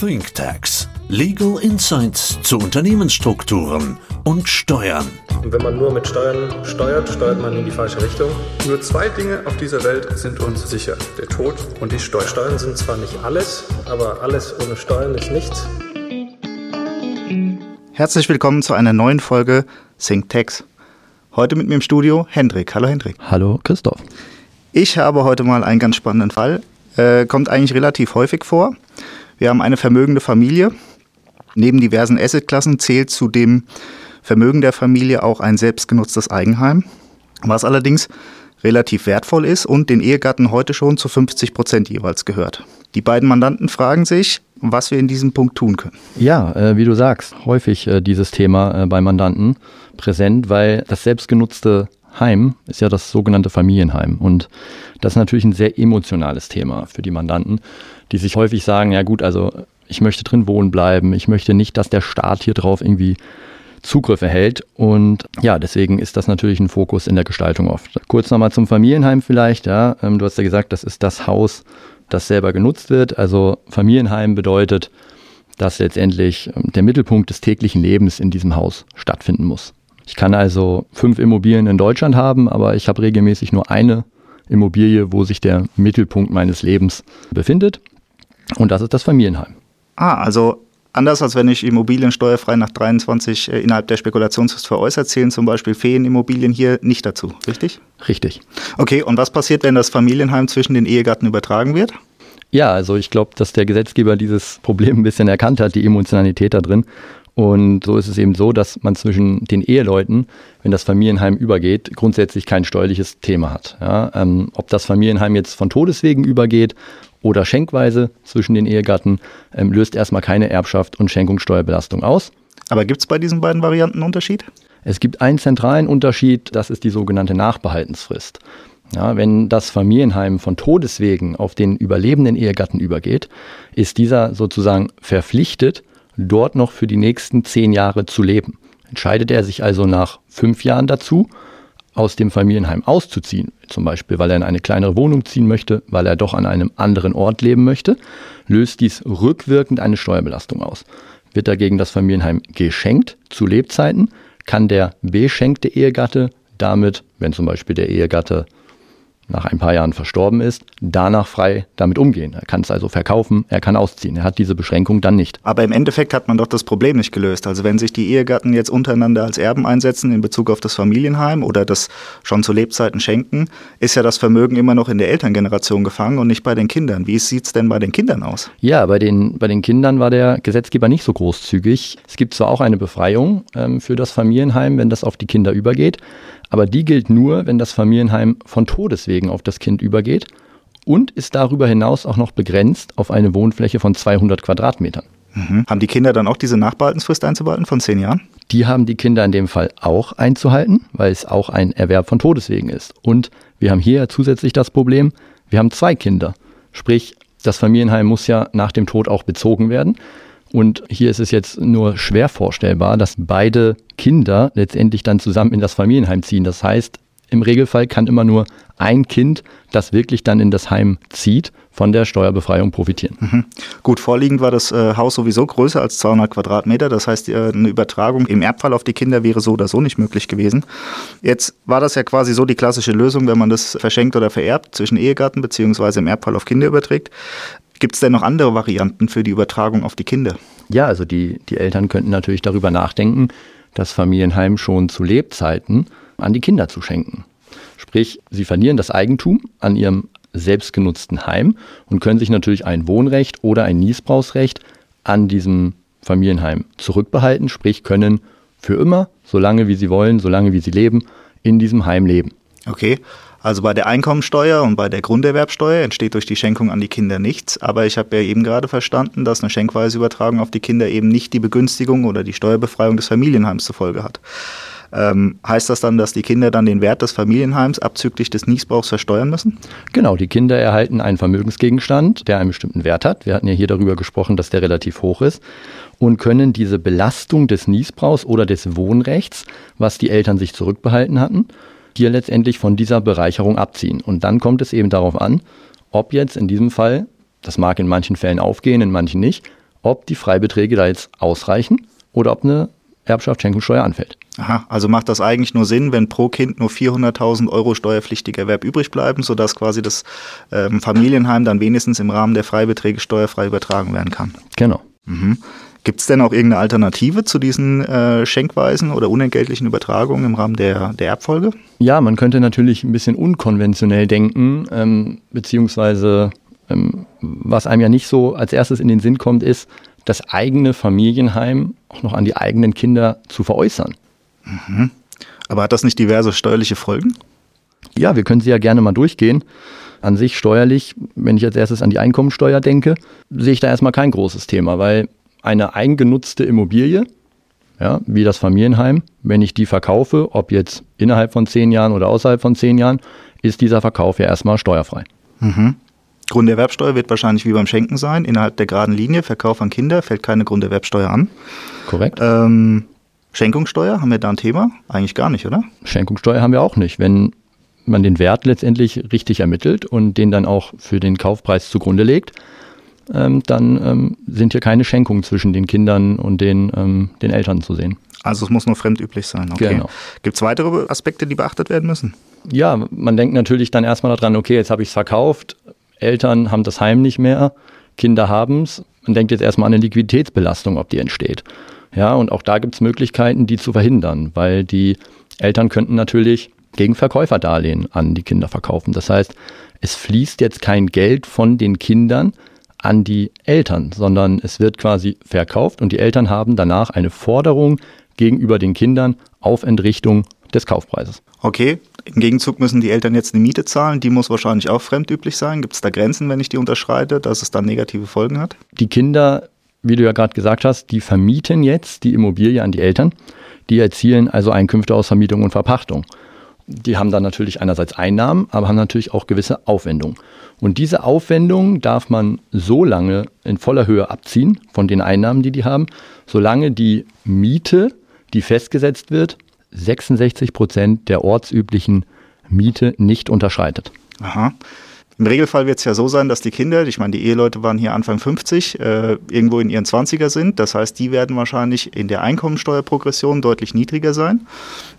ThinkTax. Legal Insights zu Unternehmensstrukturen und Steuern. Und wenn man nur mit Steuern steuert, steuert man in die falsche Richtung. Nur zwei Dinge auf dieser Welt sind uns sicher. Der Tod und die Steuern. Steuern sind zwar nicht alles, aber alles ohne Steuern ist nichts. Herzlich willkommen zu einer neuen Folge ThinkTax. Heute mit mir im Studio Hendrik. Hallo Hendrik. Hallo Christoph. Ich habe heute mal einen ganz spannenden Fall. Äh, kommt eigentlich relativ häufig vor. Wir haben eine vermögende Familie. Neben diversen Assetklassen zählt zu dem Vermögen der Familie auch ein selbstgenutztes Eigenheim, was allerdings relativ wertvoll ist und den Ehegatten heute schon zu 50 Prozent jeweils gehört. Die beiden Mandanten fragen sich, was wir in diesem Punkt tun können. Ja, äh, wie du sagst, häufig äh, dieses Thema äh, bei Mandanten präsent, weil das selbstgenutzte Heim ist ja das sogenannte Familienheim. Und das ist natürlich ein sehr emotionales Thema für die Mandanten, die sich häufig sagen, ja gut, also ich möchte drin wohnen bleiben, ich möchte nicht, dass der Staat hier drauf irgendwie Zugriff erhält. Und ja, deswegen ist das natürlich ein Fokus in der Gestaltung oft. Kurz nochmal zum Familienheim vielleicht. Ja, ähm, du hast ja gesagt, das ist das Haus, das selber genutzt wird. Also Familienheim bedeutet, dass letztendlich ähm, der Mittelpunkt des täglichen Lebens in diesem Haus stattfinden muss. Ich kann also fünf Immobilien in Deutschland haben, aber ich habe regelmäßig nur eine Immobilie, wo sich der Mittelpunkt meines Lebens befindet. Und das ist das Familienheim. Ah, also anders als wenn ich Immobilien steuerfrei nach 23 äh, innerhalb der Spekulationsfrist veräußert, zählen zum Beispiel Ferienimmobilien hier nicht dazu, richtig? Richtig. Okay, und was passiert, wenn das Familienheim zwischen den Ehegatten übertragen wird? Ja, also ich glaube, dass der Gesetzgeber dieses Problem ein bisschen erkannt hat, die Emotionalität da drin. Und so ist es eben so, dass man zwischen den Eheleuten, wenn das Familienheim übergeht, grundsätzlich kein steuerliches Thema hat. Ja, ähm, ob das Familienheim jetzt von Todeswegen übergeht oder schenkweise zwischen den Ehegatten, ähm, löst erstmal keine Erbschaft und Schenkungssteuerbelastung aus. Aber gibt es bei diesen beiden Varianten einen Unterschied? Es gibt einen zentralen Unterschied, das ist die sogenannte Nachbehaltensfrist. Ja, wenn das Familienheim von Todeswegen auf den überlebenden Ehegatten übergeht, ist dieser sozusagen verpflichtet, dort noch für die nächsten zehn Jahre zu leben. Entscheidet er sich also nach fünf Jahren dazu, aus dem Familienheim auszuziehen, zum Beispiel weil er in eine kleinere Wohnung ziehen möchte, weil er doch an einem anderen Ort leben möchte, löst dies rückwirkend eine Steuerbelastung aus. Wird dagegen das Familienheim geschenkt zu Lebzeiten, kann der beschenkte Ehegatte damit, wenn zum Beispiel der Ehegatte nach ein paar Jahren verstorben ist, danach frei damit umgehen. Er kann es also verkaufen, er kann ausziehen. Er hat diese Beschränkung dann nicht. Aber im Endeffekt hat man doch das Problem nicht gelöst. Also wenn sich die Ehegatten jetzt untereinander als Erben einsetzen in Bezug auf das Familienheim oder das schon zu Lebzeiten schenken, ist ja das Vermögen immer noch in der Elterngeneration gefangen und nicht bei den Kindern. Wie sieht es denn bei den Kindern aus? Ja, bei den, bei den Kindern war der Gesetzgeber nicht so großzügig. Es gibt zwar auch eine Befreiung ähm, für das Familienheim, wenn das auf die Kinder übergeht. Aber die gilt nur, wenn das Familienheim von Todeswegen auf das Kind übergeht und ist darüber hinaus auch noch begrenzt auf eine Wohnfläche von 200 Quadratmetern. Mhm. Haben die Kinder dann auch diese Nachbehaltensfrist einzubehalten von zehn Jahren? Die haben die Kinder in dem Fall auch einzuhalten, weil es auch ein Erwerb von Todeswegen ist. Und wir haben hier zusätzlich das Problem, wir haben zwei Kinder. Sprich, das Familienheim muss ja nach dem Tod auch bezogen werden. Und hier ist es jetzt nur schwer vorstellbar, dass beide Kinder letztendlich dann zusammen in das Familienheim ziehen. Das heißt, im Regelfall kann immer nur ein Kind, das wirklich dann in das Heim zieht, von der Steuerbefreiung profitieren. Mhm. Gut, vorliegend war das äh, Haus sowieso größer als 200 Quadratmeter. Das heißt, äh, eine Übertragung im Erbfall auf die Kinder wäre so oder so nicht möglich gewesen. Jetzt war das ja quasi so die klassische Lösung, wenn man das verschenkt oder vererbt zwischen Ehegatten beziehungsweise im Erbfall auf Kinder überträgt. Gibt es denn noch andere Varianten für die Übertragung auf die Kinder? Ja, also die, die Eltern könnten natürlich darüber nachdenken, das Familienheim schon zu Lebzeiten an die Kinder zu schenken. Sprich, sie verlieren das Eigentum an ihrem selbstgenutzten Heim und können sich natürlich ein Wohnrecht oder ein Niesbrauchsrecht an diesem Familienheim zurückbehalten, sprich können für immer, solange wie sie wollen, solange wie sie leben, in diesem Heim leben. Okay, also bei der Einkommensteuer und bei der Grunderwerbsteuer entsteht durch die Schenkung an die Kinder nichts. Aber ich habe ja eben gerade verstanden, dass eine schenkweise Übertragung auf die Kinder eben nicht die Begünstigung oder die Steuerbefreiung des Familienheims zur Folge hat. Ähm, heißt das dann, dass die Kinder dann den Wert des Familienheims abzüglich des Niesbrauchs versteuern müssen? Genau, die Kinder erhalten einen Vermögensgegenstand, der einen bestimmten Wert hat. Wir hatten ja hier darüber gesprochen, dass der relativ hoch ist und können diese Belastung des Niesbrauchs oder des Wohnrechts, was die Eltern sich zurückbehalten hatten, hier letztendlich von dieser Bereicherung abziehen. Und dann kommt es eben darauf an, ob jetzt in diesem Fall, das mag in manchen Fällen aufgehen, in manchen nicht, ob die Freibeträge da jetzt ausreichen oder ob eine Erbschaftsschenkungssteuer anfällt. Aha, also macht das eigentlich nur Sinn, wenn pro Kind nur 400.000 Euro steuerpflichtiger Erwerb übrig bleiben, sodass quasi das ähm, Familienheim dann wenigstens im Rahmen der Freibeträge steuerfrei übertragen werden kann. Genau. Mhm. Gibt es denn auch irgendeine Alternative zu diesen äh, Schenkweisen oder unentgeltlichen Übertragungen im Rahmen der, der Erbfolge? Ja, man könnte natürlich ein bisschen unkonventionell denken, ähm, beziehungsweise ähm, was einem ja nicht so als erstes in den Sinn kommt, ist, das eigene Familienheim auch noch an die eigenen Kinder zu veräußern. Mhm. Aber hat das nicht diverse steuerliche Folgen? Ja, wir können sie ja gerne mal durchgehen. An sich steuerlich, wenn ich als erstes an die Einkommensteuer denke, sehe ich da erstmal kein großes Thema, weil eine eigengenutzte Immobilie, ja, wie das Familienheim, wenn ich die verkaufe, ob jetzt innerhalb von zehn Jahren oder außerhalb von zehn Jahren, ist dieser Verkauf ja erstmal steuerfrei. Mhm. Grunderwerbsteuer wird wahrscheinlich wie beim Schenken sein. Innerhalb der geraden Linie, Verkauf an Kinder, fällt keine Grunderwerbsteuer an. Korrekt. Ähm, Schenkungssteuer, haben wir da ein Thema? Eigentlich gar nicht, oder? Schenkungssteuer haben wir auch nicht. Wenn man den Wert letztendlich richtig ermittelt und den dann auch für den Kaufpreis zugrunde legt, ähm, dann ähm, sind hier keine Schenkungen zwischen den Kindern und den, ähm, den Eltern zu sehen. Also es muss nur fremdüblich sein. Okay. Genau. Gibt es weitere Aspekte, die beachtet werden müssen? Ja, man denkt natürlich dann erstmal daran, okay, jetzt habe ich es verkauft, Eltern haben das Heim nicht mehr, Kinder haben es. Man denkt jetzt erstmal an eine Liquiditätsbelastung, ob die entsteht. Ja, und auch da gibt es Möglichkeiten, die zu verhindern, weil die Eltern könnten natürlich gegen Verkäuferdarlehen an die Kinder verkaufen. Das heißt, es fließt jetzt kein Geld von den Kindern an die Eltern, sondern es wird quasi verkauft und die Eltern haben danach eine Forderung gegenüber den Kindern auf Entrichtung des Kaufpreises. Okay, im Gegenzug müssen die Eltern jetzt eine Miete zahlen, die muss wahrscheinlich auch fremdüblich sein. Gibt es da Grenzen, wenn ich die unterschreite, dass es dann negative Folgen hat? Die Kinder, wie du ja gerade gesagt hast, die vermieten jetzt die Immobilie an die Eltern. Die erzielen also Einkünfte aus Vermietung und Verpachtung. Die haben dann natürlich einerseits Einnahmen, aber haben natürlich auch gewisse Aufwendungen. Und diese Aufwendungen darf man so lange in voller Höhe abziehen von den Einnahmen, die die haben, solange die Miete, die festgesetzt wird, 66 Prozent der ortsüblichen Miete nicht unterschreitet. Aha. Im Regelfall wird es ja so sein, dass die Kinder, ich meine, die Eheleute waren hier Anfang 50, äh, irgendwo in ihren 20er sind. Das heißt, die werden wahrscheinlich in der Einkommensteuerprogression deutlich niedriger sein.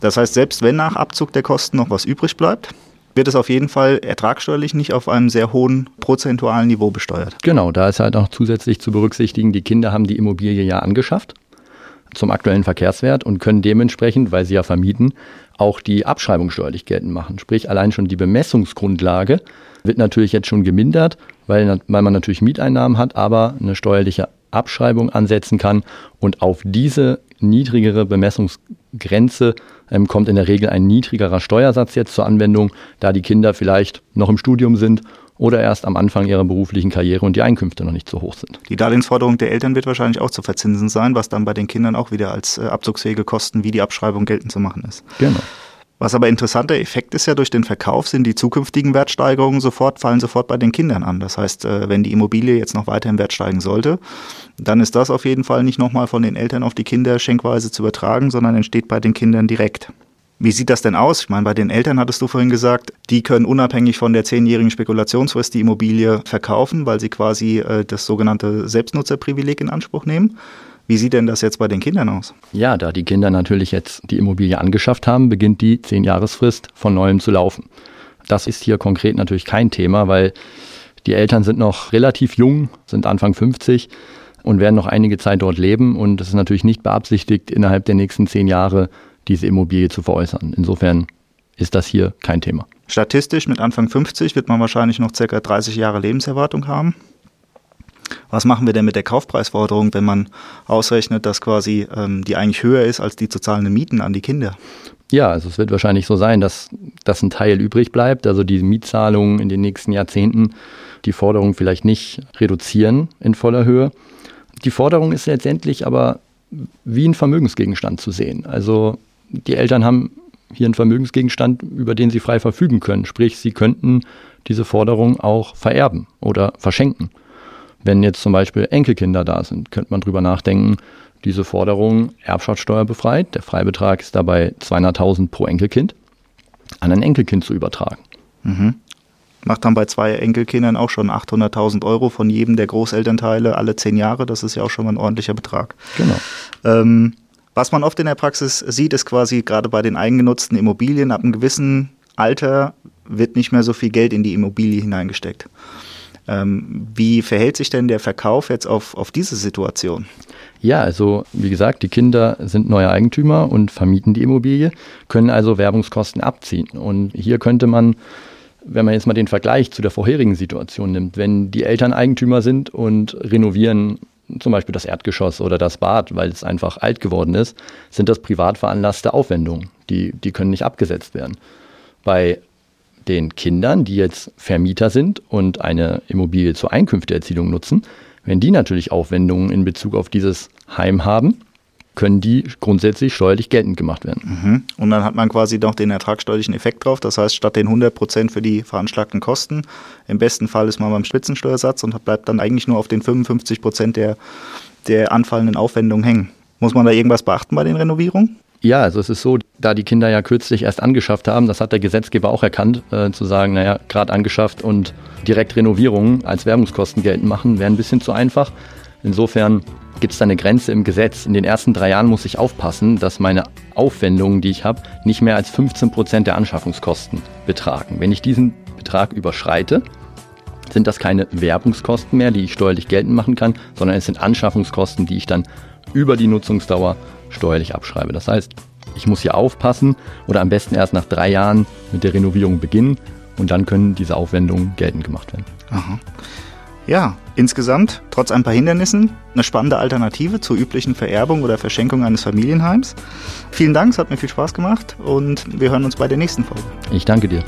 Das heißt, selbst wenn nach Abzug der Kosten noch was übrig bleibt, wird es auf jeden Fall ertragsteuerlich nicht auf einem sehr hohen prozentualen Niveau besteuert. Genau, da ist halt auch zusätzlich zu berücksichtigen, die Kinder haben die Immobilie ja angeschafft zum aktuellen Verkehrswert und können dementsprechend, weil sie ja vermieten, auch die Abschreibung steuerlich geltend machen. Sprich, allein schon die Bemessungsgrundlage wird natürlich jetzt schon gemindert, weil, weil man natürlich Mieteinnahmen hat, aber eine steuerliche Abschreibung ansetzen kann und auf diese niedrigere Bemessungsgrenze ähm, kommt in der Regel ein niedrigerer Steuersatz jetzt zur Anwendung, da die Kinder vielleicht noch im Studium sind oder erst am Anfang ihrer beruflichen Karriere und die Einkünfte noch nicht so hoch sind. Die Darlehensforderung der Eltern wird wahrscheinlich auch zu verzinsen sein, was dann bei den Kindern auch wieder als äh, abzugsfähige Kosten wie die Abschreibung geltend zu machen ist. Genau. Was aber interessanter Effekt ist ja, durch den Verkauf sind die zukünftigen Wertsteigerungen sofort, fallen sofort bei den Kindern an. Das heißt, äh, wenn die Immobilie jetzt noch weiter im Wert steigen sollte, dann ist das auf jeden Fall nicht nochmal von den Eltern auf die Kinder schenkweise zu übertragen, sondern entsteht bei den Kindern direkt. Wie sieht das denn aus? Ich meine, bei den Eltern hattest du vorhin gesagt, die können unabhängig von der zehnjährigen Spekulationsfrist die Immobilie verkaufen, weil sie quasi äh, das sogenannte Selbstnutzerprivileg in Anspruch nehmen. Wie sieht denn das jetzt bei den Kindern aus? Ja, da die Kinder natürlich jetzt die Immobilie angeschafft haben, beginnt die Zehnjahresfrist von neuem zu laufen. Das ist hier konkret natürlich kein Thema, weil die Eltern sind noch relativ jung, sind Anfang 50 und werden noch einige Zeit dort leben. Und es ist natürlich nicht beabsichtigt, innerhalb der nächsten zehn Jahre diese Immobilie zu veräußern. Insofern ist das hier kein Thema. Statistisch mit Anfang 50 wird man wahrscheinlich noch ca. 30 Jahre Lebenserwartung haben. Was machen wir denn mit der Kaufpreisforderung, wenn man ausrechnet, dass quasi ähm, die eigentlich höher ist als die zu zahlenden Mieten an die Kinder? Ja, also es wird wahrscheinlich so sein, dass, dass ein Teil übrig bleibt, also die Mietzahlungen in den nächsten Jahrzehnten die Forderung vielleicht nicht reduzieren in voller Höhe. Die Forderung ist letztendlich aber wie ein Vermögensgegenstand zu sehen. Also die Eltern haben hier einen Vermögensgegenstand, über den sie frei verfügen können. Sprich, sie könnten diese Forderung auch vererben oder verschenken. Wenn jetzt zum Beispiel Enkelkinder da sind, könnte man drüber nachdenken, diese Forderung Erbschaftssteuer befreit, der Freibetrag ist dabei 200.000 pro Enkelkind, an ein Enkelkind zu übertragen. Mhm. Macht dann bei zwei Enkelkindern auch schon 800.000 Euro von jedem der Großelternteile alle zehn Jahre. Das ist ja auch schon mal ein ordentlicher Betrag. Genau. Ähm, was man oft in der Praxis sieht, ist quasi gerade bei den eigengenutzten Immobilien, ab einem gewissen Alter wird nicht mehr so viel Geld in die Immobilie hineingesteckt. Ähm, wie verhält sich denn der Verkauf jetzt auf, auf diese Situation? Ja, also wie gesagt, die Kinder sind neue Eigentümer und vermieten die Immobilie, können also Werbungskosten abziehen. Und hier könnte man, wenn man jetzt mal den Vergleich zu der vorherigen Situation nimmt, wenn die Eltern Eigentümer sind und renovieren zum Beispiel das Erdgeschoss oder das Bad, weil es einfach alt geworden ist, sind das privat veranlasste Aufwendungen. Die, die können nicht abgesetzt werden. Bei den Kindern, die jetzt Vermieter sind und eine Immobilie zur Einkünfteerzielung nutzen, wenn die natürlich Aufwendungen in Bezug auf dieses Heim haben, können die grundsätzlich steuerlich geltend gemacht werden. Mhm. Und dann hat man quasi noch den ertragsteuerlichen Effekt drauf. Das heißt, statt den 100 Prozent für die veranschlagten Kosten, im besten Fall ist man beim Spitzensteuersatz und bleibt dann eigentlich nur auf den 55 Prozent der, der anfallenden Aufwendungen hängen. Muss man da irgendwas beachten bei den Renovierungen? Ja, also es ist so, da die Kinder ja kürzlich erst angeschafft haben, das hat der Gesetzgeber auch erkannt, äh, zu sagen, naja, gerade angeschafft und direkt Renovierungen als Werbungskosten geltend machen, wäre ein bisschen zu einfach. Insofern gibt es da eine Grenze im Gesetz. In den ersten drei Jahren muss ich aufpassen, dass meine Aufwendungen, die ich habe, nicht mehr als 15 Prozent der Anschaffungskosten betragen. Wenn ich diesen Betrag überschreite, sind das keine Werbungskosten mehr, die ich steuerlich geltend machen kann, sondern es sind Anschaffungskosten, die ich dann über die Nutzungsdauer steuerlich abschreibe. Das heißt, ich muss hier aufpassen oder am besten erst nach drei Jahren mit der Renovierung beginnen und dann können diese Aufwendungen geltend gemacht werden. Aha. Ja, insgesamt, trotz ein paar Hindernissen, eine spannende Alternative zur üblichen Vererbung oder Verschenkung eines Familienheims. Vielen Dank, es hat mir viel Spaß gemacht und wir hören uns bei der nächsten Folge. Ich danke dir.